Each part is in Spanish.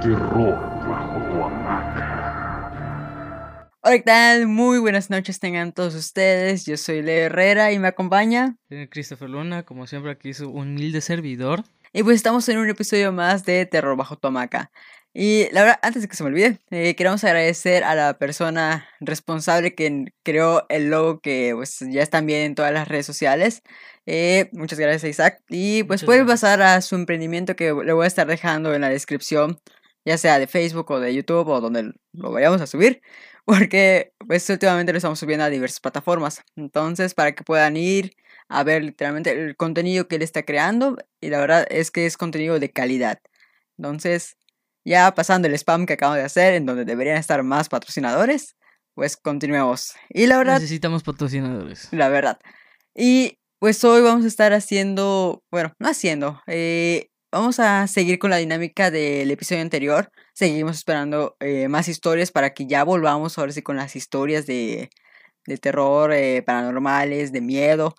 Terror bajo tu hamaca. Hola, ¿qué tal? Muy buenas noches tengan todos ustedes. Yo soy Leo Herrera y me acompaña. Eh, Christopher Luna, como siempre aquí su humilde servidor. Y pues estamos en un episodio más de Terror bajo tu hamaca. Y la verdad, antes de que se me olvide, eh, queremos agradecer a la persona responsable que creó el logo que pues ya están bien en todas las redes sociales. Eh, muchas gracias Isaac. Y pues Muchas puede gracias. pasar a su emprendimiento que le voy a estar dejando en la descripción, ya sea de Facebook o de YouTube o donde lo vayamos a subir. Porque pues últimamente lo estamos subiendo a diversas plataformas. Entonces, para que puedan ir a ver literalmente el contenido que él está creando. Y la verdad es que es contenido de calidad. Entonces, ya pasando el spam que acabo de hacer, en donde deberían estar más patrocinadores, pues continuemos. Y la verdad, Necesitamos patrocinadores. la verdad. Y pues hoy vamos a estar haciendo, bueno, no haciendo, eh, vamos a seguir con la dinámica del episodio anterior. Seguimos esperando eh, más historias para que ya volvamos ahora sí con las historias de, de terror, eh, paranormales, de miedo.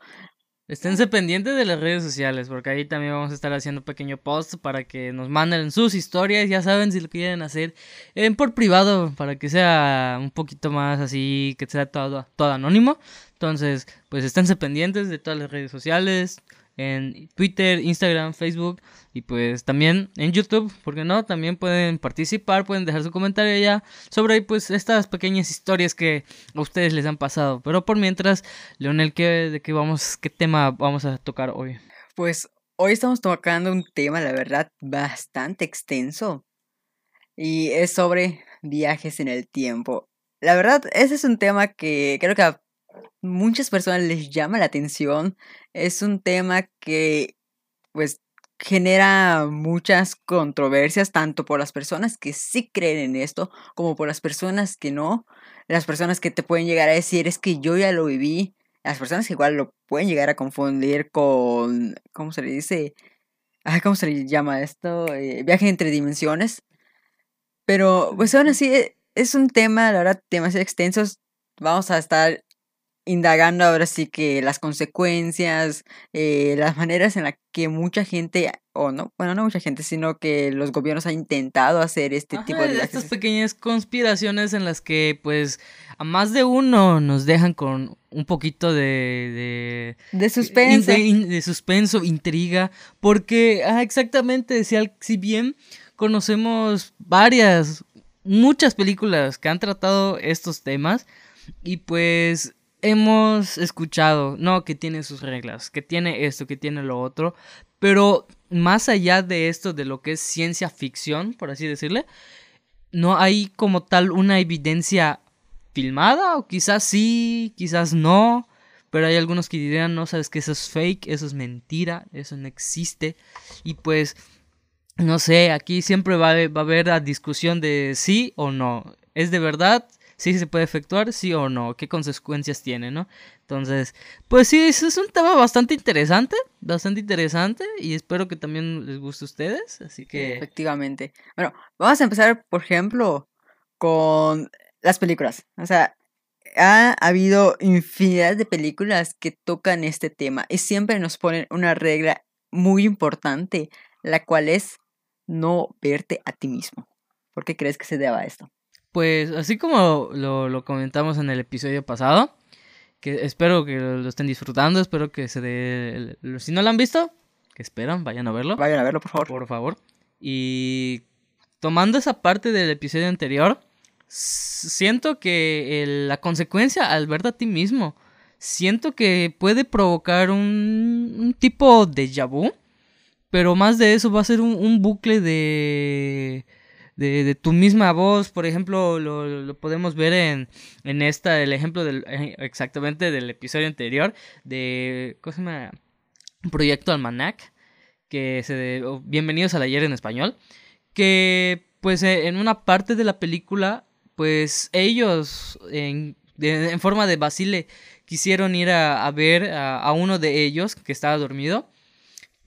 Esténse pendientes de las redes sociales, porque ahí también vamos a estar haciendo pequeño post para que nos manden sus historias. Ya saben si lo quieren hacer en por privado, para que sea un poquito más así, que sea todo, todo anónimo. Entonces, pues esténse pendientes de todas las redes sociales, en Twitter, Instagram, Facebook y pues también en YouTube, porque no, también pueden participar, pueden dejar su comentario allá sobre pues estas pequeñas historias que a ustedes les han pasado. Pero por mientras, Leonel, ¿qué, ¿de qué vamos, qué tema vamos a tocar hoy? Pues hoy estamos tocando un tema, la verdad, bastante extenso. Y es sobre viajes en el tiempo. La verdad, ese es un tema que creo que a muchas personas les llama la atención. Es un tema que, pues, genera muchas controversias, tanto por las personas que sí creen en esto, como por las personas que no. Las personas que te pueden llegar a decir, es que yo ya lo viví. Las personas que igual lo pueden llegar a confundir con, ¿cómo se le dice? Ay, ¿Cómo se le llama esto? Eh, viaje entre dimensiones. Pero, pues aún así, eh, es un tema, la verdad, demasiado extenso. Vamos a estar indagando ahora sí que las consecuencias, eh, las maneras en las que mucha gente, o no, bueno, no mucha gente, sino que los gobiernos han intentado hacer este tipo de estas pequeñas conspiraciones en las que pues a más de uno nos dejan con un poquito de... de De in- de suspenso, intriga, porque ah, exactamente, si, al- si bien conocemos varias, muchas películas que han tratado estos temas y pues hemos escuchado, no, que tiene sus reglas, que tiene esto, que tiene lo otro, pero más allá de esto, de lo que es ciencia ficción, por así decirle, no hay como tal una evidencia filmada, o quizás sí, quizás no, pero hay algunos que dirían, no, sabes que eso es fake, eso es mentira, eso no existe, y pues, no sé, aquí siempre va a, va a haber la discusión de sí o no, ¿es de verdad? ¿Sí se puede efectuar? ¿Sí o no? ¿Qué consecuencias tiene, no? Entonces, pues sí, es un tema bastante interesante, bastante interesante, y espero que también les guste a ustedes, así que... Efectivamente. Bueno, vamos a empezar, por ejemplo, con las películas. O sea, ha habido infinidad de películas que tocan este tema y siempre nos ponen una regla muy importante, la cual es no verte a ti mismo. ¿Por qué crees que se deba esto? Pues así como lo, lo comentamos en el episodio pasado, que espero que lo estén disfrutando, espero que se dé... el- Si no lo han visto, que esperan, vayan a verlo, Vayan a verlo, por favor. por favor. Y tomando esa parte del episodio anterior, siento que el- la consecuencia al verte a ti mismo, siento que puede provocar un, un tipo de vu, pero más de eso va a ser un, un bucle de, de, tu misma voz. Por ejemplo, lo, podemos ver en, en esta, el ejemplo del, eh, exactamente del episodio anterior de, ¿cómo se llama? Proyecto Almanac, que se de, Bienvenidos al ayer en español, que pues eh, en una parte de la película, pues ellos en, en forma de Basile quisieron ir a, ver a uno de ellos que estaba dormido.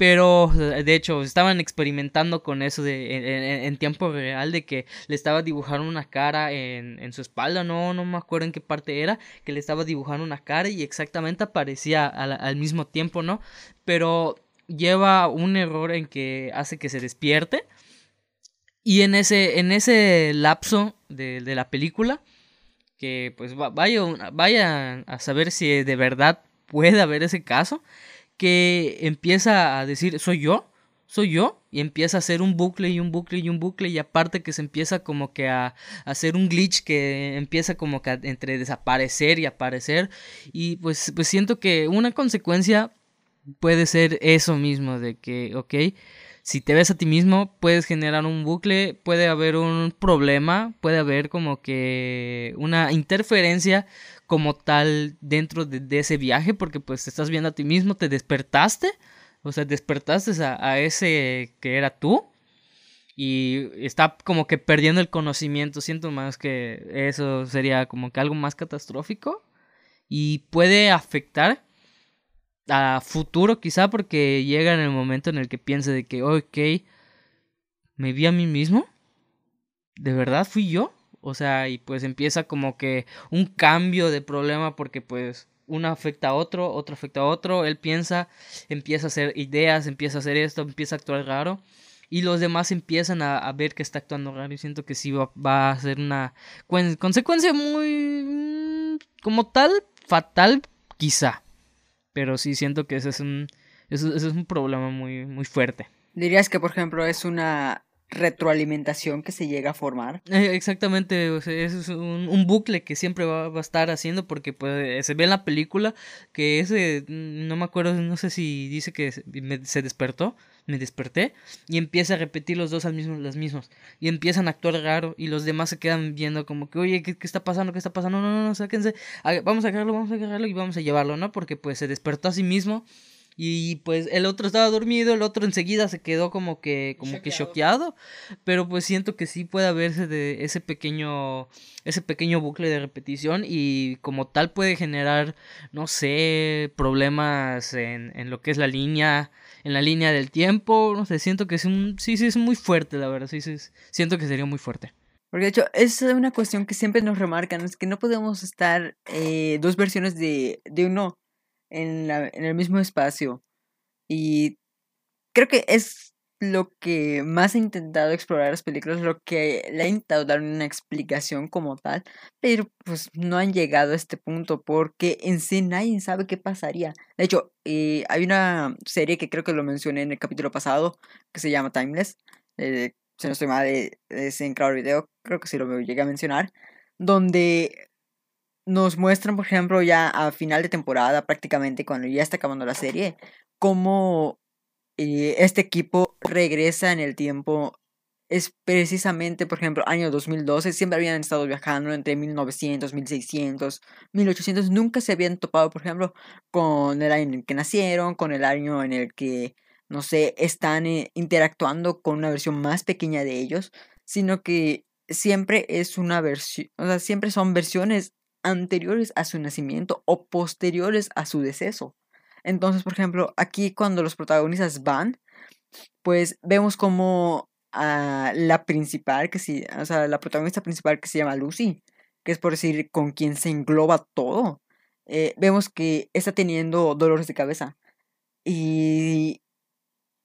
Pero de hecho estaban experimentando con eso de, en, en- en tiempo real de que le estaba dibujando una cara en, en su espalda, no, no me acuerdo en qué parte era, que le estaba dibujando una cara y exactamente aparecía al, al mismo tiempo, ¿no? Pero lleva un error en que hace que se despierte Y en ese, en ese lapso de, de la película, que pues vaya, vaya a saber si de verdad puede haber ese caso, que empieza a decir, soy yo, soy yo, y empieza a hacer un bucle y un bucle y un bucle, y aparte que se empieza como que a, hacer un glitch que empieza como que entre desaparecer y aparecer, y pues, pues siento que una consecuencia puede ser eso mismo, de que, ok, si te ves a ti mismo, puedes generar un bucle, puede haber un problema, puede haber como que una interferencia como tal dentro de, ese viaje, porque pues te estás viendo a ti mismo, te despertaste, o sea, despertaste a, ese que era tú. Y está como que perdiendo el conocimiento. Siento más que eso sería como que algo más catastrófico. Y puede afectar a futuro quizá porque llega en el momento en el que piense de que, ok, me vi a mí mismo. ¿De verdad fui yo? O sea, y pues empieza como que un cambio de problema porque pues uno afecta a otro, otro afecta a otro, él piensa, empieza a hacer ideas, empieza a hacer esto, empieza a actuar raro y los demás empiezan a, ver que está actuando raro y siento que sí va, a ser una consecuencia muy mm, como tal fatal quizá pero sí siento que ese es un ese, es un problema muy muy fuerte. Dirías que por ejemplo es una retroalimentación que se llega a formar. Eh, exactamente, es un, bucle que siempre va, a estar haciendo porque pues, se ve en la película que ese, mm, no me acuerdo, no sé si dice que se, despertó, me desperté y empieza a repetir los dos al mismo, las mismas y empiezan a actuar raro y los demás se quedan viendo como que, oye, ¿qué, está pasando? ¿Qué está pasando? No, no, no, sáquense, vamos a agarrarlo, vamos a agarrarlo y vamos a llevarlo, ¿no? Porque pues se despertó a sí mismo y pues el otro estaba dormido, el otro enseguida se quedó como que como que choqueado, pero pues siento que sí puede haberse de ese pequeño ese pequeño bucle de repetición y como tal puede generar no sé, problemas en, en lo que es la línea en la línea del tiempo, no sé, siento que es un sí sí es muy fuerte, la verdad, sí, sí siento que sería muy fuerte. Porque de hecho, es una cuestión que siempre nos remarcan, es que no podemos estar eh, dos versiones de, de uno en, la, en el mismo espacio. Y creo que es lo que más he intentado explorar las películas, lo que le he intentado dar una explicación como tal, pero pues no han llegado a este punto porque en sí nadie sabe qué pasaría. De hecho, eh, hay una serie que creo que lo mencioné en el capítulo pasado que se llama Timeless, eh, si no estoy mal, de, de Crowd Video, creo que sí lo llegué a mencionar, donde nos muestran, por ejemplo, ya a final de temporada, prácticamente cuando ya está acabando la serie, cómo eh, este equipo regresa en el tiempo. Es precisamente, por ejemplo, año 2012, siempre habían estado viajando entre 1900, 1600, 1800, nunca se habían topado, por ejemplo, con el año en el que nacieron, con el año en el que, no sé, están eh, interactuando con una versión más pequeña de ellos, sino que siempre es una versión, o sea, siempre son versiones anteriores a su nacimiento o posteriores a su deceso. Entonces, por ejemplo, aquí cuando los protagonistas van, pues vemos como a la principal, que sí, o sea, la protagonista principal que se llama Lucy, que es por decir con quien se engloba todo, eh, vemos que está teniendo dolores de cabeza. Y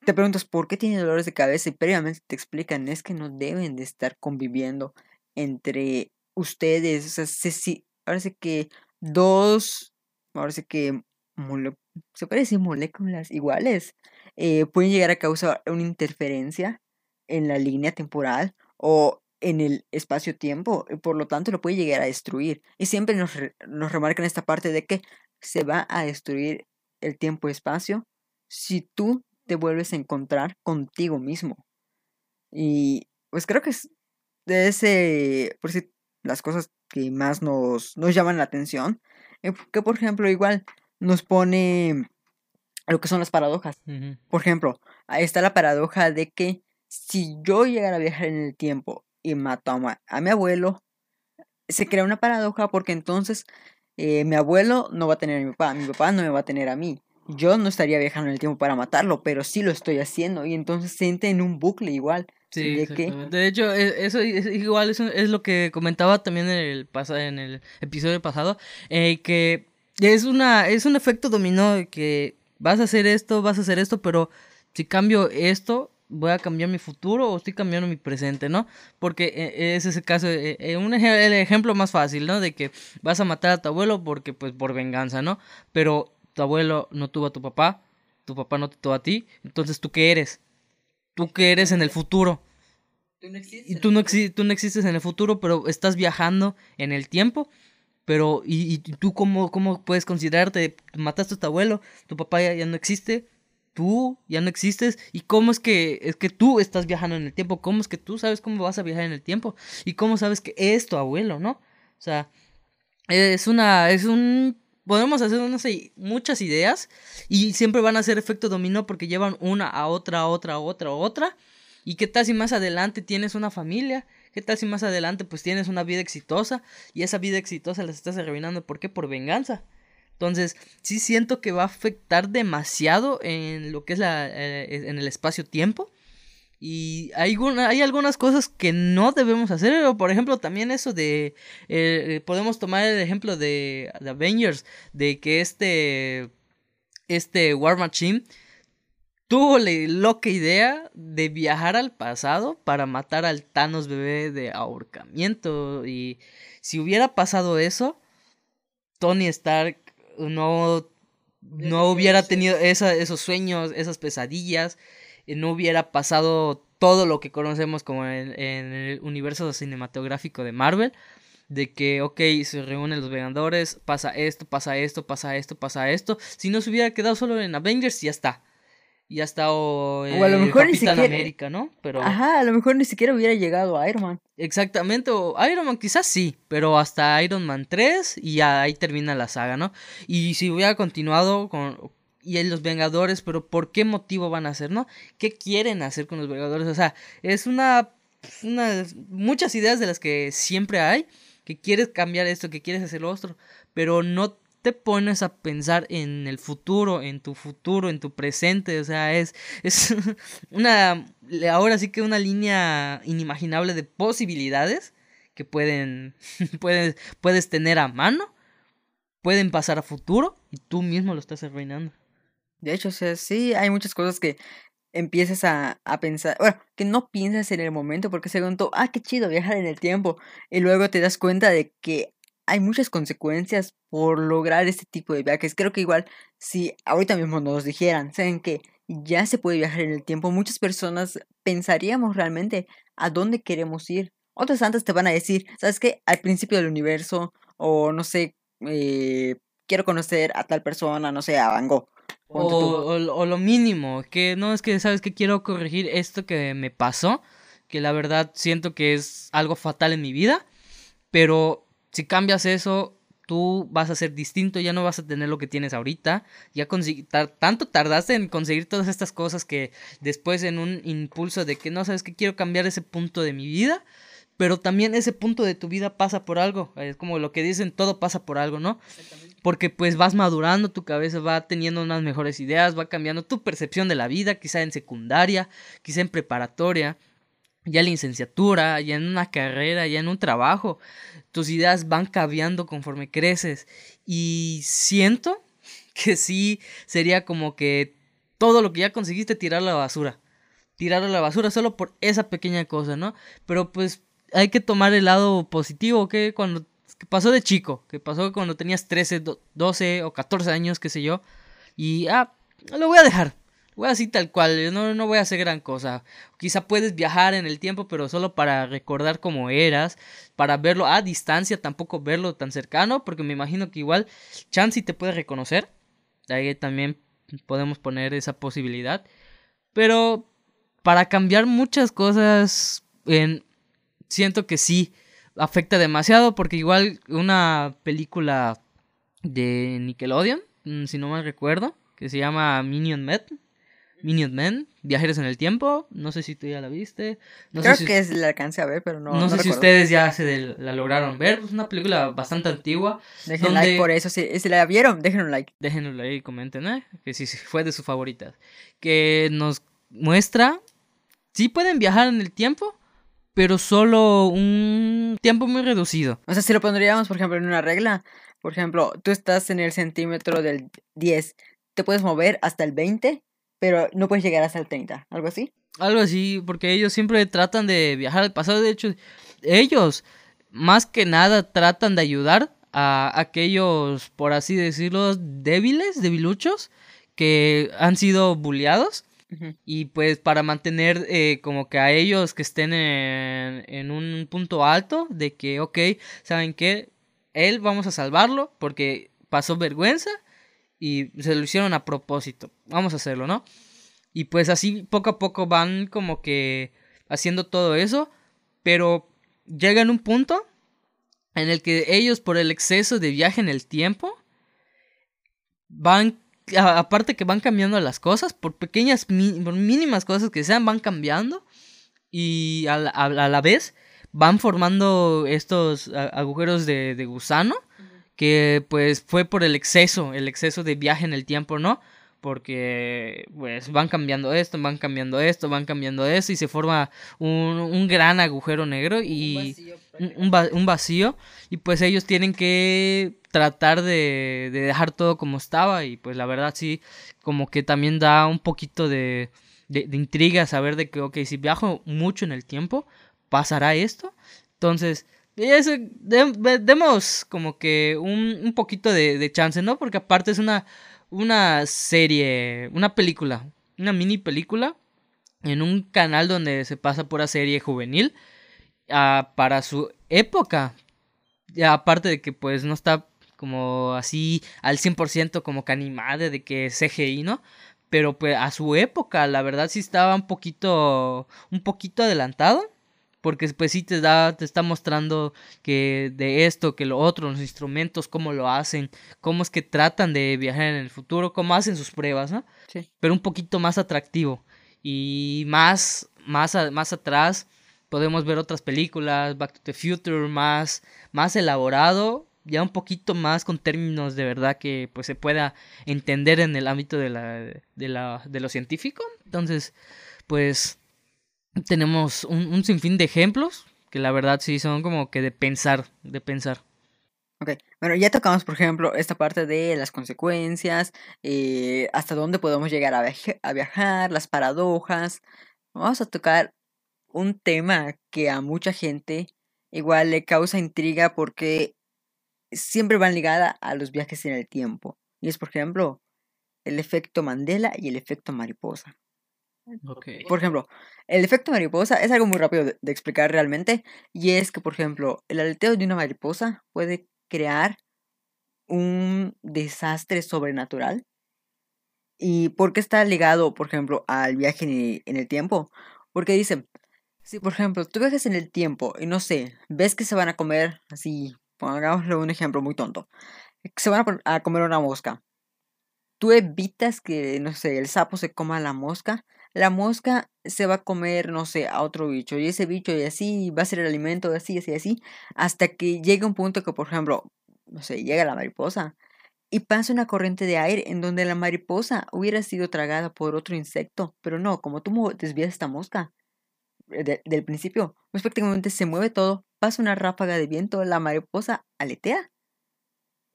te preguntas por qué tiene dolores de cabeza y previamente te explican es que no deben de estar conviviendo entre ustedes, o sea, se, ahora que dos, ahora que se puede decir moléculas iguales, eh, pueden llegar a causar una interferencia en la línea temporal o en el espacio-tiempo, y por lo tanto lo puede llegar a destruir. Y siempre nos, nos remarcan esta parte de que se va a destruir el tiempo-espacio si tú te vuelves a encontrar contigo mismo. Y pues creo que es de ese, por si las cosas que más nos, nos llaman la atención. Eh, que por ejemplo igual nos pone lo que son las paradojas. Por ejemplo, ahí está la paradoja de que si yo llegara a viajar en el tiempo y mato a, mi abuelo, se crea una paradoja porque entonces eh, mi abuelo no va a tener a mi papá, mi papá no me va a tener a mí. Yo no estaría viajando en el tiempo para matarlo, pero sí lo estoy haciendo y entonces se entra en un bucle igual. Sí, de, de hecho, e, eso es, igual es, es, lo que comentaba también en el, en el episodio pasado, eh, que es, una, es un efecto dominó de que vas a hacer esto, vas a hacer esto, pero si cambio esto, voy a cambiar mi futuro o estoy cambiando mi presente, ¿no? Porque eh, ese es el caso, un el ejemplo más fácil, ¿no? De que vas a matar a tu abuelo porque, pues, por venganza, ¿no? Pero tu abuelo no tuvo a tu papá, tu papá no te tuvo a ti, entonces ¿tú qué eres? ¿Tú qué eres en el futuro? y tú no, tú no existes en el futuro, pero estás viajando en el tiempo. Pero, ¿y, y tú cómo, cómo puedes considerarte? Mataste a tu abuelo, tu papá ya, no existe, tú ya no existes. ¿Y cómo es que, es que tú estás viajando en el tiempo? ¿Cómo es que tú sabes cómo vas a viajar en el tiempo? ¿Y cómo sabes que es tu abuelo, no? O sea, es una, es un podemos hacer no sé, muchas ideas y siempre van a ser efecto dominó porque llevan una a otra, a otra, a otra, a otra. ¿Y qué tal si más adelante tienes una familia? ¿Qué tal si más adelante pues tienes una vida exitosa y esa vida exitosa la estás arruinando? ¿Por qué? Por venganza. Entonces, sí siento que va a afectar demasiado en lo que es la, eh, en el espacio-tiempo. Y hay, hay algunas cosas que no debemos hacer. Por ejemplo, también eso de... Eh, podemos tomar el ejemplo de, de Avengers. De que este... Este War Machine tuvo la loca idea de viajar al pasado para matar al Thanos bebé de ahorcamiento. Y si hubiera pasado eso, Tony Stark no, no hubiera tenido esos sueños, esas pesadillas, no hubiera pasado todo lo que conocemos como en, en el universo cinematográfico de Marvel de que, ok, se reúnen los Vengadores, pasa esto, pasa esto, pasa esto, pasa esto. Si no se hubiera quedado solo en Avengers, ya está y hasta o, o a lo mejor ni siquiera, América, ¿no? Pero Ajá, a lo mejor ni siquiera hubiera llegado a Iron Man. Exactamente, o Iron Man quizás sí, pero hasta Iron Man 3 y ya ahí termina la saga, ¿no? Y si hubiera continuado con y en los Vengadores, pero ¿por qué motivo van a hacer, no? ¿Qué quieren hacer con los Vengadores? O sea, es una, una muchas ideas de las que siempre hay, que quieres cambiar esto, que quieres hacer lo otro, pero no te pones a pensar en el futuro, en tu futuro, en tu presente, o sea, es, es una, ahora sí que una línea inimaginable de posibilidades que pueden, puedes, puedes tener a mano, pueden pasar a futuro y tú mismo lo estás arruinando. De hecho, o sea, sí, hay muchas cosas que empiezas a, a, pensar, bueno, que no piensas en el momento porque según tú, ah, qué chido viajar en el tiempo y luego te das cuenta de que hay muchas consecuencias por lograr este tipo de viajes. Creo que igual si ahorita mismo nos dijeran, saben que ya se puede viajar en el tiempo, muchas personas pensaríamos realmente a dónde queremos ir. Otras antes te van a decir, ¿sabes qué? Al principio del universo, o no sé, eh, quiero conocer a tal persona, no sé, a Van Gogh. O, o, lo mínimo, que no es que, ¿sabes que Quiero corregir esto que me pasó, que la verdad siento que es algo fatal en mi vida, pero si cambias eso, tú vas a ser distinto, ya no vas a tener lo que tienes ahorita, ya tanto tardaste en conseguir todas estas cosas que después en un impulso de que no sabes que quiero cambiar ese punto de mi vida, pero también ese punto de tu vida pasa por algo, es como lo que dicen, todo pasa por algo, ¿no? Porque pues vas madurando, tu cabeza va teniendo unas mejores ideas, va cambiando tu percepción de la vida, quizá en secundaria, quizá en preparatoria, ya en licenciatura, ya en una carrera, ya en un trabajo tus ideas van cambiando conforme creces. Y siento que sí sería como que todo lo que ya conseguiste tirarlo a la basura. Tirarlo a la basura solo por esa pequeña cosa, ¿no? Pero pues hay que tomar el lado positivo, que cuando pasó de chico, que pasó cuando tenías 13, 12 o 14 años, qué sé yo. Y ah, lo voy a dejar. Voy así tal cual, no, no voy a hacer gran cosa. Quizá puedes viajar en el tiempo, pero solo para recordar cómo eras, para verlo a distancia, tampoco verlo tan cercano, porque me imagino que igual Chansey te puede reconocer. Ahí también podemos poner esa posibilidad. Pero para cambiar muchas cosas, en, siento que sí afecta demasiado, porque igual una película de Nickelodeon, mm, si no mal recuerdo, que se llama Minion Met, Minion Men, Viajeros en el Tiempo. No sé si tú ya la viste. No Creo sé que es, la alcancé a ver, pero no. No, sé si ustedes ya se la lograron ver. Es una película bastante antigua. Dejen like por eso. Si, si, la vieron, dejen un like. Déjenlo like y comenten, ¿eh? Que si fue de sus favoritas. Que nos muestra. Sí pueden viajar en el tiempo, pero solo un tiempo muy reducido. O sea, si lo pondríamos, por ejemplo, en una regla. Por ejemplo, tú estás en el centímetro del 10. Te puedes mover hasta el 20 pero no puedes llegar hasta el 30, algo así. Algo así, porque ellos siempre tratan de viajar al pasado. De hecho, ellos, más que nada, tratan de ayudar a aquellos, por así decirlo, débiles, debiluchos, que han sido bulleados. Y pues para mantener eh, como que a ellos que estén en, en un punto alto de que, ok, ¿saben qué? Él vamos a salvarlo porque pasó vergüenza y se lo hicieron a propósito. Vamos a hacerlo, ¿no? Y pues así poco a poco van como que haciendo todo eso, pero llegan un punto en el que ellos por el exceso de viaje en el tiempo van aparte que van cambiando las cosas, por pequeñas, por mínimas cosas que sean, van cambiando y a la, a vez van formando estos agujeros de, de gusano que pues fue por el exceso, el exceso de viaje en el tiempo, ¿no? Porque pues van cambiando esto, van cambiando esto, van cambiando esto y se forma un, un gran agujero negro y un, un va- un vacío y pues ellos tienen que tratar de, de dejar todo como estaba y pues la verdad sí como que también da un poquito de, de, de intriga saber de que ok si viajo mucho en el tiempo pasará esto entonces eso, de- de- demos como que un, un poquito de, de chance no porque aparte es una una serie una película una mini película en un canal donde se pasa pura serie juvenil ah, para su época. Aparte de que pues no está como así al 100% como que animada de que CGI, ¿no? Pero pues a su época la verdad sí estaba un poquito un poquito adelantado. Porque pues sí te da, te está mostrando que de esto, que lo otro, los instrumentos, cómo lo hacen, cómo es que tratan de viajar en el futuro, cómo hacen sus pruebas, ¿no? Sí. Pero un poquito más atractivo. Y más, más, más atrás podemos ver otras películas, Back to the Future, más, más elaborado, ya un poquito más con términos de verdad que pues se pueda entender en el ámbito de la, de la, de lo científico. Entonces, pues tenemos un, sinfín de ejemplos que la verdad sí son como que de pensar, de pensar. Ok, bueno, ya tocamos, por ejemplo, esta parte de las consecuencias, eh, hasta dónde podemos llegar a, a viajar, las paradojas. Vamos a tocar un tema que a mucha gente igual le causa intriga porque siempre van ligada a los viajes en el tiempo. Y es, por ejemplo, el efecto Mandela y el efecto mariposa. Por ejemplo, el efecto mariposa es algo muy rápido de, explicar realmente. Y es que, por ejemplo, el aleteo de una mariposa puede crear un desastre sobrenatural. ¿Y por qué está ligado, por ejemplo, al viaje en el, tiempo? Porque dicen, si por ejemplo tú viajas en el tiempo y no sé, ves que se van a comer, así, pongámosle un ejemplo muy tonto, que se van a, a comer una mosca. Tú evitas que, no sé, el sapo se coma la mosca, la mosca se va a comer, no sé, a otro bicho, y ese bicho y así va a ser el alimento, y así, así, así, hasta que llegue un punto que, por ejemplo, no sé, llega la mariposa y pasa una corriente de aire en donde la mariposa hubiera sido tragada por otro insecto, pero no, como tú desvías esta mosca eh, de- del principio, pues prácticamente se mueve todo, pasa una ráfaga de viento, la mariposa aletea.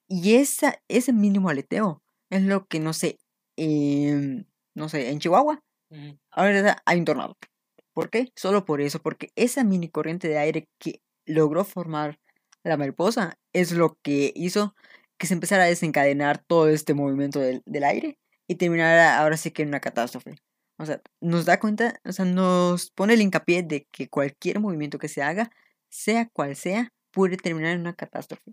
Y esa, ese mínimo aleteo es lo que, no sé, em, no sé, en Chihuahua, ahora hay un tornado. ¿Por qué? Solo por eso, porque esa mini corriente de aire que logró formar la mariposa es lo que hizo que se empezara a desencadenar todo este movimiento del, del aire y terminara ahora sí que en una catástrofe. O sea, nos da cuenta, o sea, nos pone el hincapié de que cualquier movimiento que se haga, sea cual sea, puede terminar en una catástrofe.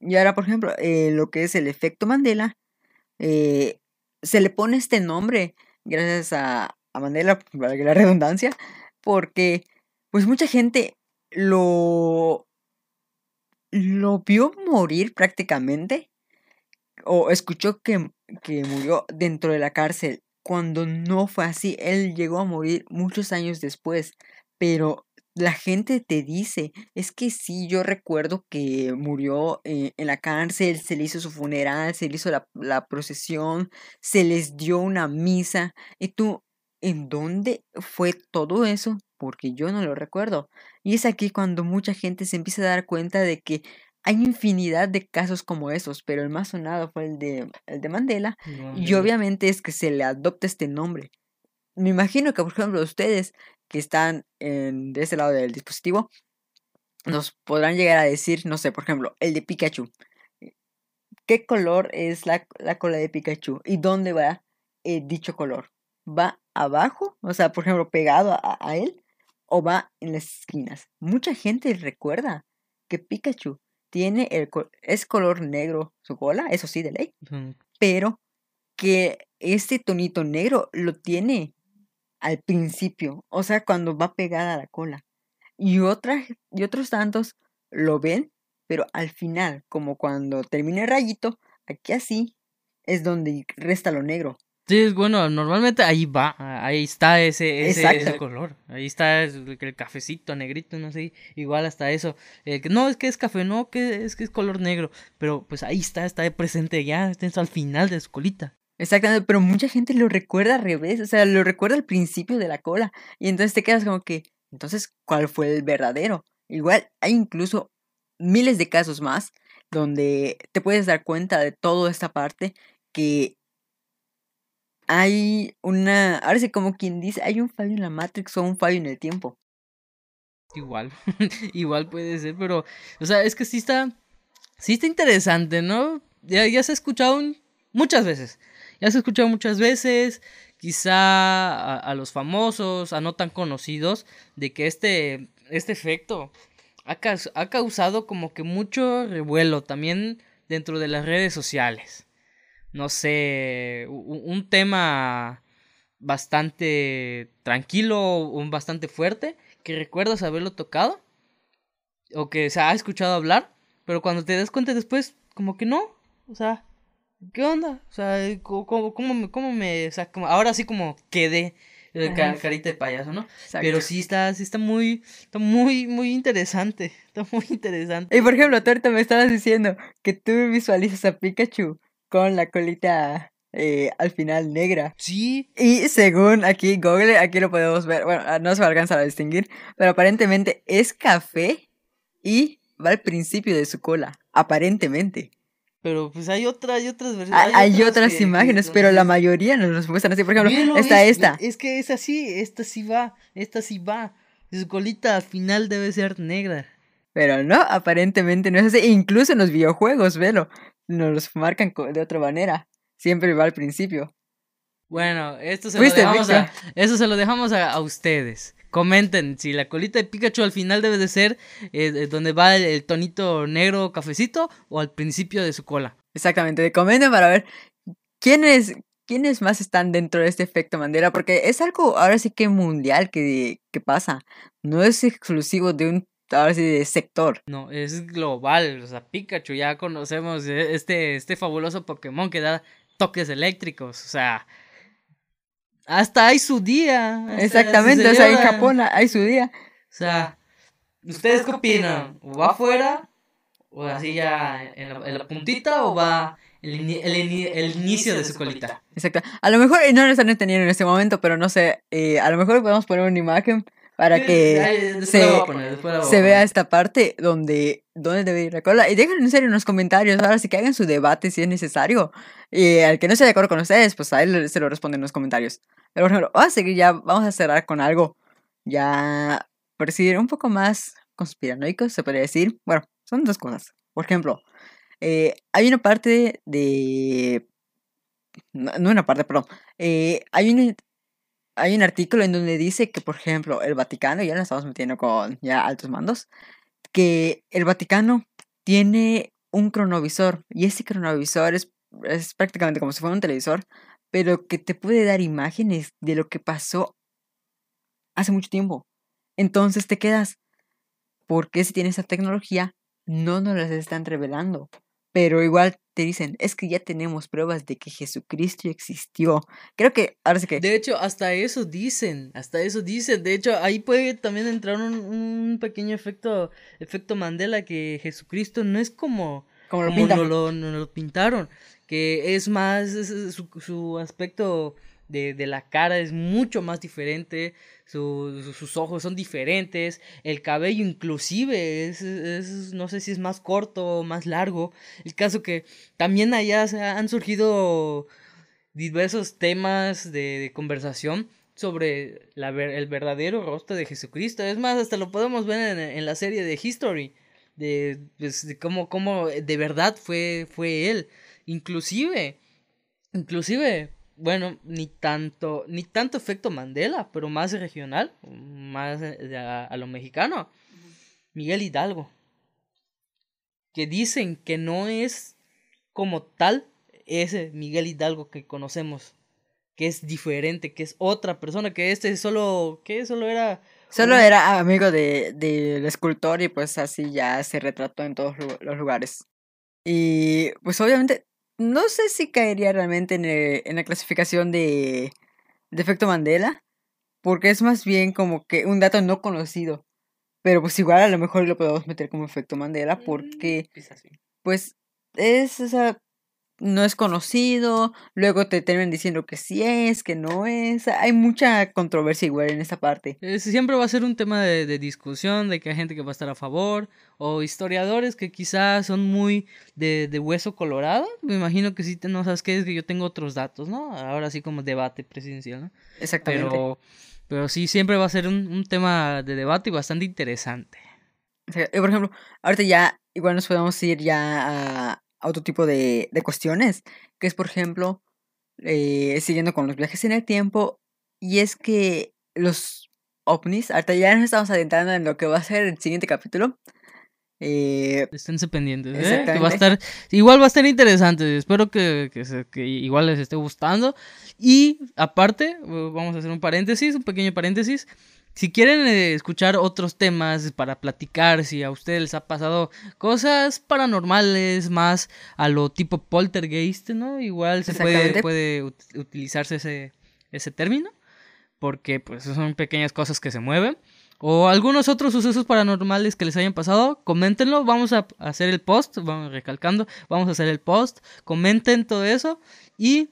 Y ahora, por ejemplo, eh, lo que es el efecto Mandela, eh, se le pone este nombre gracias a, a Mandela, valga la redundancia, porque pues mucha gente lo, lo vio morir prácticamente, o escuchó que, que murió dentro de la cárcel, cuando no fue así, él llegó a morir muchos años después, pero la gente te dice, es que sí, yo recuerdo que murió eh, en la cárcel, se le hizo su funeral, se le hizo la, la procesión, se les dio una misa, y tú, ¿en dónde fue todo eso? Porque yo no lo recuerdo. Y es aquí cuando mucha gente se empieza a dar cuenta de que hay infinidad de casos como esos, pero el más sonado fue el de, el de Mandela, y obviamente es que se le adopta este nombre. me imagino que, por ejemplo, ustedes que están en, de ese lado del dispositivo, nos podrán llegar a decir, no sé, por ejemplo, el de Pikachu. ¿Qué color es la, la cola de Pikachu? ¿Y dónde va eh, dicho color? ¿Va abajo? O sea, por ejemplo, pegado a, a él. ¿O va en las esquinas? Mucha gente recuerda que Pikachu tiene el, es color negro su cola, eso sí, de ley. Pero que este tonito negro lo tiene al principio, o sea, cuando va pegada a la cola. Y, otra, y otros tantos lo ven, pero al final, como cuando termina el rayito, aquí así es donde resta lo negro. Sí, es bueno, normalmente ahí va, ahí está ese, ese, color, ahí está el, el cafecito, negrito, no sé, igual hasta eso. Eh, no, es que es café, no, que es que es color negro, pero pues ahí está, está presente ya, está al final de su colita. Exactamente, pero mucha gente lo recuerda al revés, o sea, lo recuerda al principio de la cola. Y entonces te quedas como que, entonces, ¿cuál fue el verdadero? Igual hay incluso miles de casos más donde te puedes dar cuenta de toda esta parte que hay una, ahora sí como quien dice, hay un fallo en la Matrix o un fallo en el tiempo. Igual, igual puede ser, pero, o sea, es que sí está, sí está interesante, ¿no? Ya, ya se ha escuchado muchas veces, ya se ha escuchado muchas veces, quizá a, los famosos, a no tan conocidos, de que este, este efecto ha, ha causado como que mucho revuelo también dentro de las redes sociales. No sé, un tema bastante tranquilo, un bastante fuerte, que recuerdas haberlo tocado o que se ha escuchado hablar, pero cuando te das cuenta después, como que no, o sea, ¿qué onda? O sea, ¿cómo, cómo, cómo me, cómo me, o sea, como, ahora sí como quedé, ca- carita de payaso, ¿no? Exacto. Pero sí está, sí está muy, está muy, muy interesante, está muy interesante. Y por ejemplo, tú ahorita me estabas diciendo que tú visualizas a Pikachu con la colita eh, al final negra. Sí, Y según aquí Google, aquí lo podemos ver, bueno, ah, no se alcanza a distinguir, pero aparentemente es café y va al principio de su cola, aparentemente. pero pues hay otra, hay otras versiones. Hay, hay otras imágenes, pero la mayoría nos los muestran así. Por ejemplo, está es- esta. Es que es así, esta sí va, esta sí va. Su colita al final debe ser negra. Pero no, aparentemente no es así. Incluso en los videojuegos, velo, nos los marcan de otra manera. Siempre va al principio. Bueno, esto se lo dejamos a, se lo dejamos a, a ustedes. Comenten si la colita de Pikachu al final debe de ser eh, de donde va el, el tonito negro cafecito o al principio de su cola. Exactamente, comenten para ver quiénes, quiénes más están dentro de este efecto Mandela, porque es algo ahora sí que mundial que, que pasa. No es exclusivo de un ahora sí de sector. No, es global. O sea, Pikachu ya conocemos eh, este, este fabuloso Pokémon que da toques eléctricos. O sea, hasta hay su día. hasta- Exactamente, o sea, en. Japón hay su día. O sea, ¿ustedes qué opinan? ¿O va afuera? ¿O así ya en la, en la puntita? ¿O va el, ini- el ini- el inicio de su colita? Exacto. A lo mejor y no lo están entendiendo en este momento, pero no sé, eh, a lo mejor podemos poner una imagen para que se, poner, se vea esta parte donde, donde debe ir la cola. Y déjenlo en serio en los comentarios, ahora sí que hagan su debate si es necesario. Y al que no esté de acuerdo con ustedes, pues a él se lo responden en los comentarios. Pero ejemplo, vamos a seguir ya, vamos a cerrar con algo ya, por decir, un poco más conspiranoico, se podría decir. Bueno, son dos cosas. Por ejemplo, eh, hay una parte de... No, no una parte, perdón. Eh, hay un, hay un artículo en donde dice que, por ejemplo, el Vaticano, ya nos estamos metiendo con ya altos mandos, que el Vaticano tiene un cronovisor y ese cronovisor es, es prácticamente como si fuera un televisor, pero que te puede dar imágenes de lo que pasó hace mucho tiempo. Entonces te quedas, ¿por qué si tiene esa tecnología no nos las están revelando? Pero igual te dicen, es que ya tenemos pruebas de que Jesucristo existió. Creo que ahora sí que... De hecho, hasta eso dicen, hasta eso dicen. De hecho, ahí puede también entrar un, un pequeño efecto, efecto Mandela que Jesucristo no es como, Como lo como pintaron, que es más, es su, su aspecto de, de la cara es mucho más diferente, su- su- sus ojos son diferentes, el cabello inclusive es, es- no sé si es más corto o más largo, el caso que también allá han surgido diversos temas de, de conversación sobre la el verdadero rostro de Jesucristo. Es más, hasta lo podemos ver en, la serie de History, de, pues, de cómo, cómo, de verdad fue, fue él. Inclusive, inclusive, bueno, ni tanto, ni tanto efecto Mandela, pero más regional, más a, lo mexicano. Miguel Hidalgo. Que dicen que no es como tal ese Miguel Hidalgo que conocemos que es diferente, que es otra persona, que este solo, que solo era... Solo era amigo del de, escultor y pues así ya se retrató en todos los lugares. Y pues obviamente no sé si caería realmente en, en la clasificación de, de efecto Mandela, porque es más bien como que un dato no conocido. Pero pues igual a lo mejor lo podemos meter como efecto Mandela mm, porque pues es esa no es conocido, luego te terminan diciendo que sí es, que no es, hay mucha controversia igual en esta parte. siempre va a ser un tema de, discusión, de que hay gente que va a estar a favor, o historiadores que quizás son muy de, hueso colorado, me imagino que sí, te, no sabes qué es que yo tengo otros datos, ¿no? Ahora sí como debate presidencial, ¿no? Exactamente. Pero, pero sí, siempre va a ser un, un tema de debate y bastante interesante. por ejemplo, ahorita ya igual nos podemos ir ya a, otro tipo de, de cuestiones, que es, por ejemplo, eh, siguiendo con los viajes en el tiempo, y es que los ovnis, ahorita ya nos estamos adentrando en lo que va a ser el siguiente capítulo. Eh, Esténse pendientes, ¿eh? Que va a estar, igual va a estar interesante. Espero que, que, que, igual les esté gustando. Y aparte, vamos a hacer un paréntesis, un pequeño paréntesis. Si quieren eh, escuchar otros temas para platicar, si a ustedes les ha pasado cosas paranormales, más a lo tipo poltergeist, ¿no? Igual se puede, puede utilizarse ese, ese término, porque pues son pequeñas cosas que se mueven. O algunos otros sucesos paranormales que les hayan pasado, coméntenlo, vamos a hacer el post, vamos recalcando, vamos a hacer el post, comenten todo eso y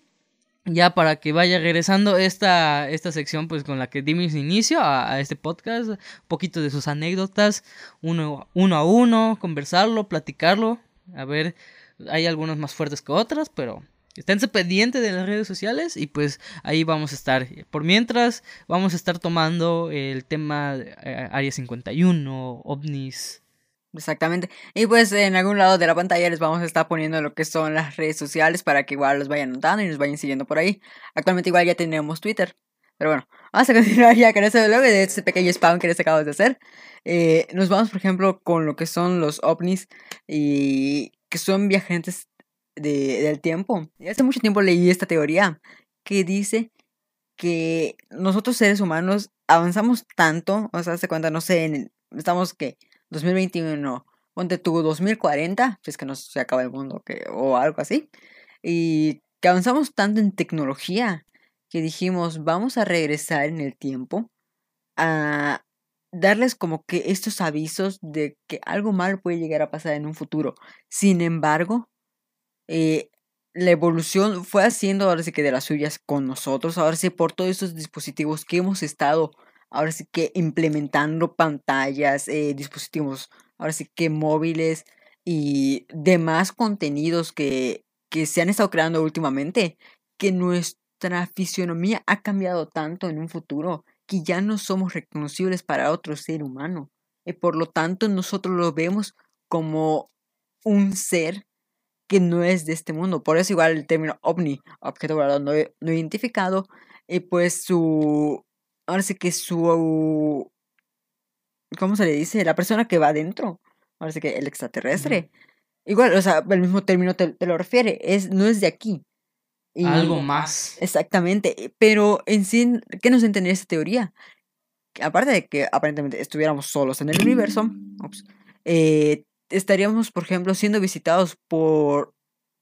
ya para que vaya regresando esta, esta sección pues con la que dimos inicio a, este podcast, un poquito de sus anécdotas, uno, uno a uno, conversarlo, platicarlo, a ver, hay algunas más fuertes que otras, pero esténse pendientes de las redes sociales y pues ahí vamos a estar. Por mientras vamos a estar tomando el tema eh, Área 51, ovnis, Exactamente. Y pues en algún lado de la pantalla les vamos a estar poniendo lo que son las redes sociales para que igual los vayan notando y nos vayan siguiendo por ahí. Actualmente igual ya tenemos Twitter. Pero bueno, vamos a continuar ya con eso luego de este pequeño spam que les acabo de hacer. Eh, nos vamos, por ejemplo, con lo que son los ovnis y que son viajantes de, del tiempo. Y hace mucho tiempo leí esta teoría que dice que nosotros seres humanos avanzamos tanto, o sea, se cuenta, no sé, estamos que 2021, ponte tu 2040, si es que no se acaba el mundo que, o algo así, y que avanzamos tanto en tecnología que dijimos, vamos a regresar en el tiempo a darles como que estos avisos de que algo mal puede llegar a pasar en un futuro. Sin embargo, eh, la evolución fue haciendo ahora sí que de las suyas con nosotros, ahora sí por todos estos dispositivos que hemos estado ahora sí que implementando pantallas, eh, dispositivos, ahora sí que móviles y demás contenidos que, que se han estado creando últimamente, que nuestra fisionomía ha cambiado tanto en un futuro que ya no somos reconocibles para otro ser humano. Y por lo tanto nosotros lo vemos como un ser que no es de este mundo. Por eso igual el término ovni, objeto volador no, no identificado, y pues su ahora sí que su... ¿Cómo se le dice? La persona que va adentro. Ahora sí que el extraterrestre. Igual, o sea, el mismo término te, lo refiere. Es, no es de aquí. Algo más. Exactamente. Pero en sí, ¿qué nos entendía esta teoría? Aparte de que aparentemente estuviéramos solos en el universo, eh, estaríamos, por ejemplo, siendo visitados por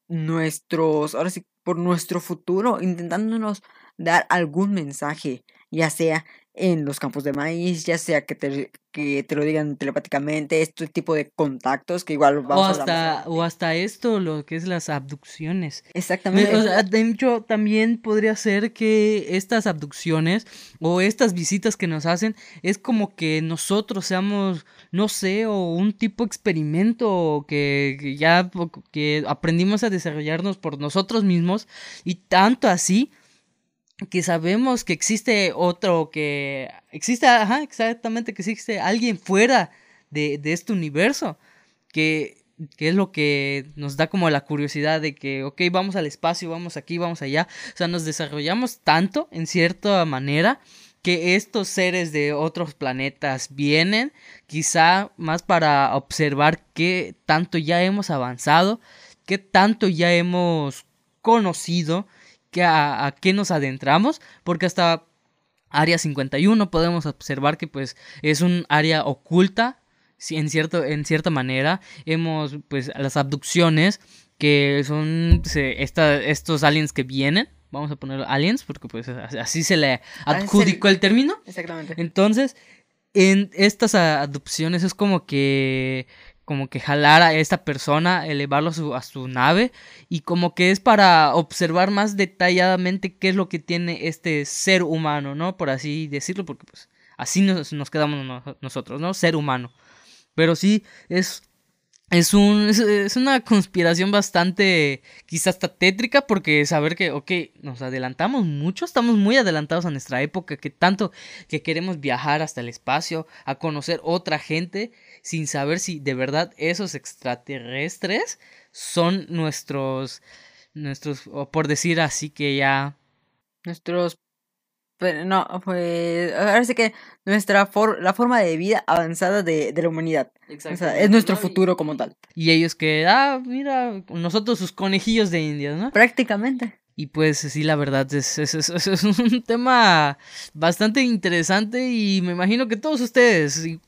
nuestros, ahora sí, por nuestro futuro, intentándonos dar algún mensaje ya sea en los campos de maíz, ya sea que te, que te lo digan telepáticamente, este tipo de contactos que igual vamos o hasta, O hasta esto, lo que es las abducciones. Exactamente. de hecho, también podría ser que estas abducciones o estas visitas que nos hacen es como que nosotros seamos, no sé, o un tipo de experimento que, que ya que aprendimos a desarrollarnos por nosotros mismos y tanto así que sabemos que existe otro, que existe, ajá, exactamente, que existe alguien fuera de, de este universo, que, que, es lo que nos da como la curiosidad de que, ok, vamos al espacio, vamos aquí, vamos allá, o sea, nos desarrollamos tanto en cierta manera que estos seres de otros planetas vienen, quizá más para observar qué tanto ya hemos avanzado, qué tanto ya hemos conocido, que a, qué nos adentramos, porque hasta Área 51 podemos observar que pues es un área oculta, en, cierto, en cierta manera, hemos pues las abducciones, que son estos aliens que vienen, vamos a poner aliens, porque pues así se le ah, adjudicó el término. Exactamente. Entonces, en estas adopciones es como que como que jalar a esta persona, elevarlo a su, nave y como que es para observar más detalladamente qué es lo que tiene este ser humano, ¿no? Por así decirlo, porque pues así nos, nos quedamos nosotros, ¿no? Ser humano. Pero sí, es es, un, es, una conspiración bastante, quizás hasta tétrica, porque saber que, ok, nos adelantamos mucho, estamos muy adelantados a nuestra época, que tanto que queremos viajar hasta el espacio, a conocer otra gente, sin saber si de verdad esos extraterrestres son nuestros, nuestros, o por decir así que ya... Nuestros pero no, pues ahora sí que nuestra for la forma de vida avanzada de, de la humanidad. es nuestro futuro como tal. Y ellos que, ah, mira, nosotros sus conejillos de indias, ¿no? Prácticamente. Y pues sí, la verdad es, es, es, es, un tema bastante interesante y me imagino que todos ustedes, y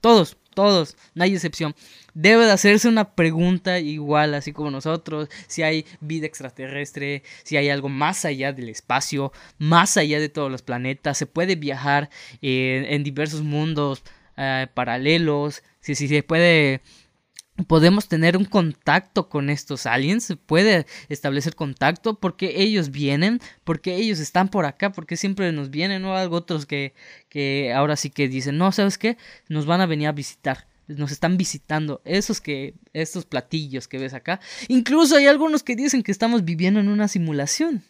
todos, todos, no hay excepción, debe de hacerse una pregunta igual, así como nosotros, si hay vida extraterrestre, si hay algo más allá del espacio, más allá de todos los planetas, se puede viajar en diversos mundos eh, paralelos, si, si se puede podemos tener un contacto con estos aliens, se puede establecer contacto porque ellos vienen, porque ellos están por acá, porque siempre nos vienen o algo otros que, que ahora sí que dicen, no, ¿sabes qué? Nos van a venir a visitar nos están visitando, esos que, estos platillos que ves acá. Incluso hay algunos que dicen que estamos viviendo en una simulación.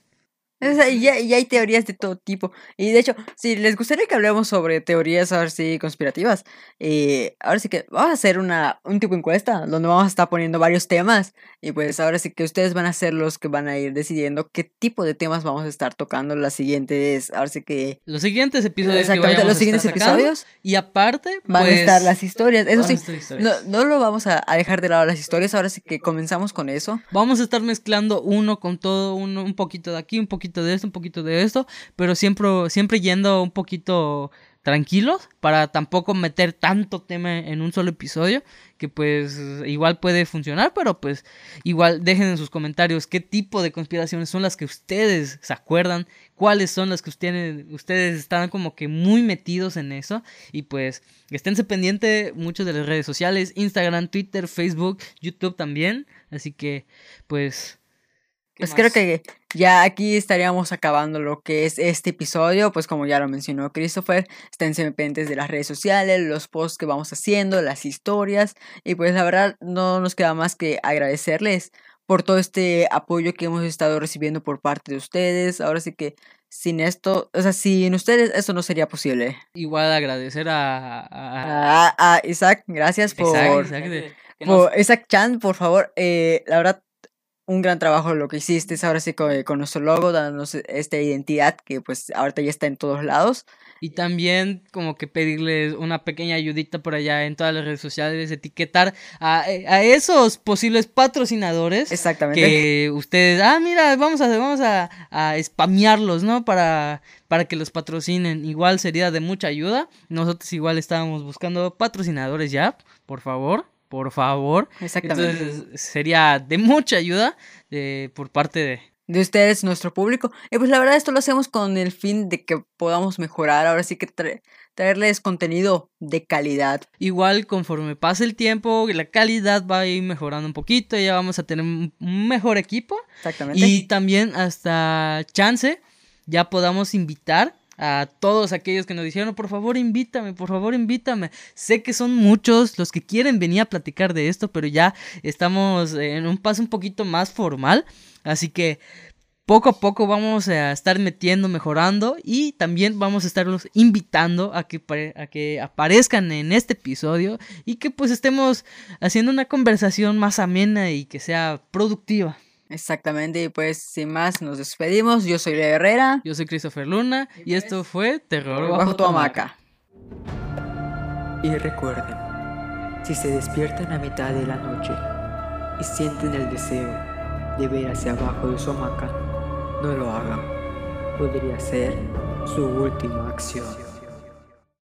Y ya, hay teorías de todo tipo. Y de hecho, si les gustaría que hablemos sobre teorías, ahora sí, conspirativas, eh, ahora sí que vamos a hacer una, un tipo de encuesta donde vamos a estar poniendo varios temas. Y pues ahora sí que ustedes van a ser los que van a ir decidiendo qué tipo de temas vamos a estar tocando las siguientes, ahora sí que... Los siguientes episodios. Exactamente, los siguientes episodios. Y aparte, van a estar pues, las historias. Eso sí, No, no, lo vamos a, dejar de lado las historias, ahora sí que comenzamos con eso. Vamos a estar mezclando uno con todo, uno, un poquito de aquí, un poquito de esto, un poquito de esto, pero siempre, siempre yendo un poquito tranquilos para tampoco meter tanto tema en un solo episodio que pues igual puede funcionar pero pues igual dejen en sus comentarios qué tipo de conspiraciones son las que ustedes se acuerdan cuáles son las que ustedes, ustedes están como que muy metidos en eso y pues esténse pendiente mucho de las redes sociales Instagram Twitter Facebook YouTube también así que pues pues creo que ya aquí estaríamos acabando lo que es este episodio, pues como ya lo mencionó Christopher, estén pendientes de las redes sociales, los posts que vamos haciendo, las historias, y pues la verdad no nos queda más que agradecerles por todo este apoyo que hemos estado recibiendo por parte de ustedes. Ahora sí que sin esto, o sea, sin ustedes eso no sería posible. Igual agradecer a... A, Isaac, gracias por... Isaac, por Isaac Chan, por favor. Eh, la verdad, un gran trabajo lo que hiciste ahora sí con, con, nuestro logo, dándonos esta identidad que pues ahorita ya está en todos lados. Y también como que pedirles una pequeña ayudita por allá en todas las redes sociales, etiquetar a, eh, a esos posibles patrocinadores. Exactamente. Que ustedes, ah, mira, vamos a, vamos a, a spamearlos, ¿no? Para, para que los patrocinen. Igual sería de mucha ayuda. Nosotros igual estábamos buscando patrocinadores ya, por favor por favor. Exactamente. Entonces sería de mucha ayuda de, por parte de, de ustedes, nuestro público. Y pues la verdad esto lo hacemos con el fin de que podamos mejorar, ahora sí que traerles contenido de calidad. Igual conforme pase el tiempo, la calidad va a ir mejorando un poquito, ya vamos a tener un mejor equipo. Exactamente. Y también hasta chance ya podamos invitar a todos aquellos que nos dijeron, por favor invítame, por favor invítame. Sé que son muchos los que quieren venir a platicar de esto, pero ya estamos en un paso un poquito más formal. Así que poco a poco vamos a estar metiendo, mejorando y también vamos a estarlos invitando a que, a que aparezcan en este episodio y que pues estemos haciendo una conversación más amena y que sea productiva. Exactamente, y pues sin más nos despedimos. Yo soy Lea Herrera. Yo soy Christopher Luna y, esto fue Terror bajo, tu hamaca. Y recuerden, si se despiertan a mitad de la noche y sienten el deseo de ver hacia abajo de su hamaca, no lo hagan. Podría ser su última acción.